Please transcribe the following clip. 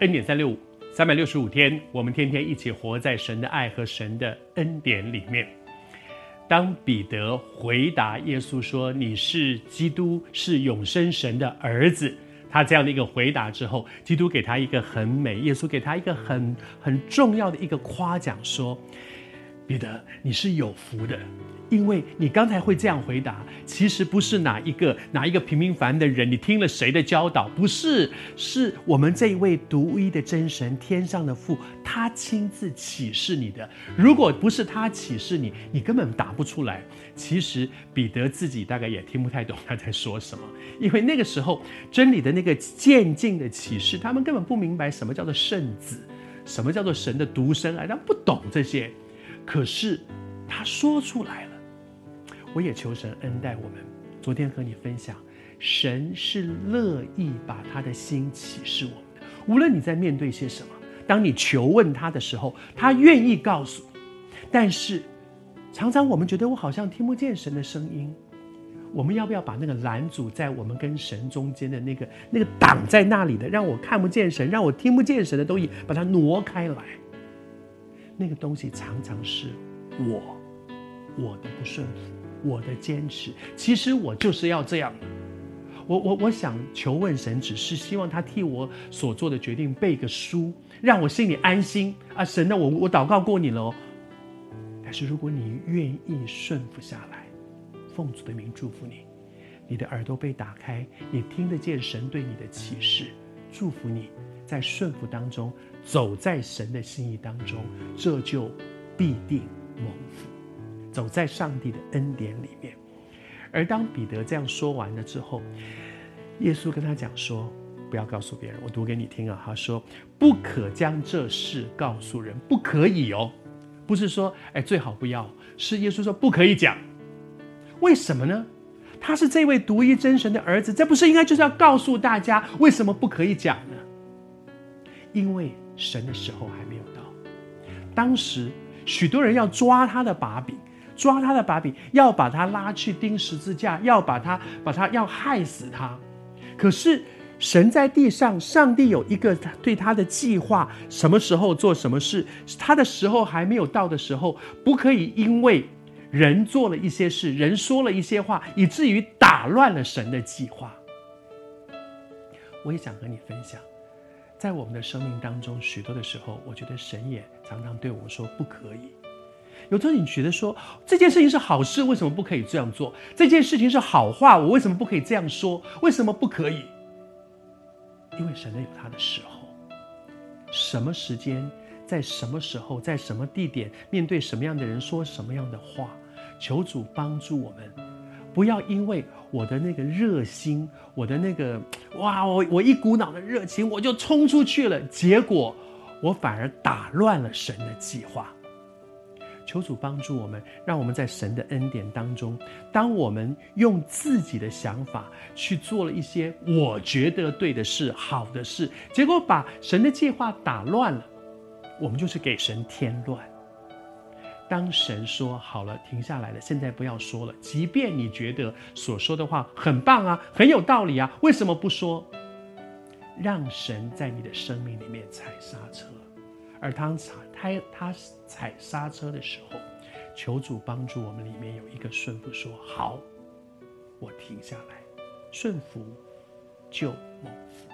恩典三六五，三百六十五天，我们天天一起活在神的爱和神的恩典里面。当彼得回答耶稣说：“你是基督，是永生神的儿子。”他这样的一个回答之后，基督给他一个很美，耶稣给他一个很很重要的一个夸奖，说：“彼得，你是有福的。”因为你刚才会这样回答，其实不是哪一个哪一个平平凡的人，你听了谁的教导？不是，是我们这一位独一的真神，天上的父，他亲自启示你的。如果不是他启示你，你根本答不出来。其实彼得自己大概也听不太懂他在说什么，因为那个时候真理的那个渐进的启示，他们根本不明白什么叫做圣子，什么叫做神的独生啊，他不懂这些。可是他说出来了。我也求神恩待我们。昨天和你分享，神是乐意把他的心启示我们的。无论你在面对些什么，当你求问他的时候，他愿意告诉你。但是，常常我们觉得我好像听不见神的声音。我们要不要把那个拦阻在我们跟神中间的那个那个挡在那里的，让我看不见神，让我听不见神的东西，把它挪开来？那个东西常常是我，我的不顺服。我的坚持，其实我就是要这样。我我我想求问神，只是希望他替我所做的决定背个书，让我心里安心啊！神，那我我祷告过你了哦。但是如果你愿意顺服下来，奉主的名祝福你，你的耳朵被打开，你听得见神对你的启示，祝福你在顺服当中，走在神的心意当中，这就必定蒙福。走在上帝的恩典里面，而当彼得这样说完了之后，耶稣跟他讲说：“不要告诉别人。”我读给你听啊，他说：“不可将这事告诉人，不可以哦，不是说哎最好不要，是耶稣说不可以讲。为什么呢？他是这位独一真神的儿子，这不是应该就是要告诉大家为什么不可以讲呢？因为神的时候还没有到，当时许多人要抓他的把柄。”抓他的把柄，要把他拉去钉十字架，要把他把他要害死他。可是神在地上，上帝有一个对他的计划，什么时候做什么事，他的时候还没有到的时候，不可以因为人做了一些事，人说了一些话，以至于打乱了神的计划。我也想和你分享，在我们的生命当中，许多的时候，我觉得神也常常对我们说不可以。有时候你觉得说这件事情是好事，为什么不可以这样做？这件事情是好话，我为什么不可以这样说？为什么不可以？因为神有他的时候，什么时间，在什么时候，在什么地点，面对什么样的人说什么样的话，求主帮助我们，不要因为我的那个热心，我的那个哇，我我一股脑的热情，我就冲出去了，结果我反而打乱了神的计划。求主帮助我们，让我们在神的恩典当中，当我们用自己的想法去做了一些我觉得对的事、好的事，结果把神的计划打乱了，我们就是给神添乱。当神说好了，停下来了，现在不要说了，即便你觉得所说的话很棒啊，很有道理啊，为什么不说？让神在你的生命里面踩刹车，而当踩。他他踩刹车的时候，求主帮助我们。里面有一个顺服，说：“好，我停下来，顺服就蒙福。”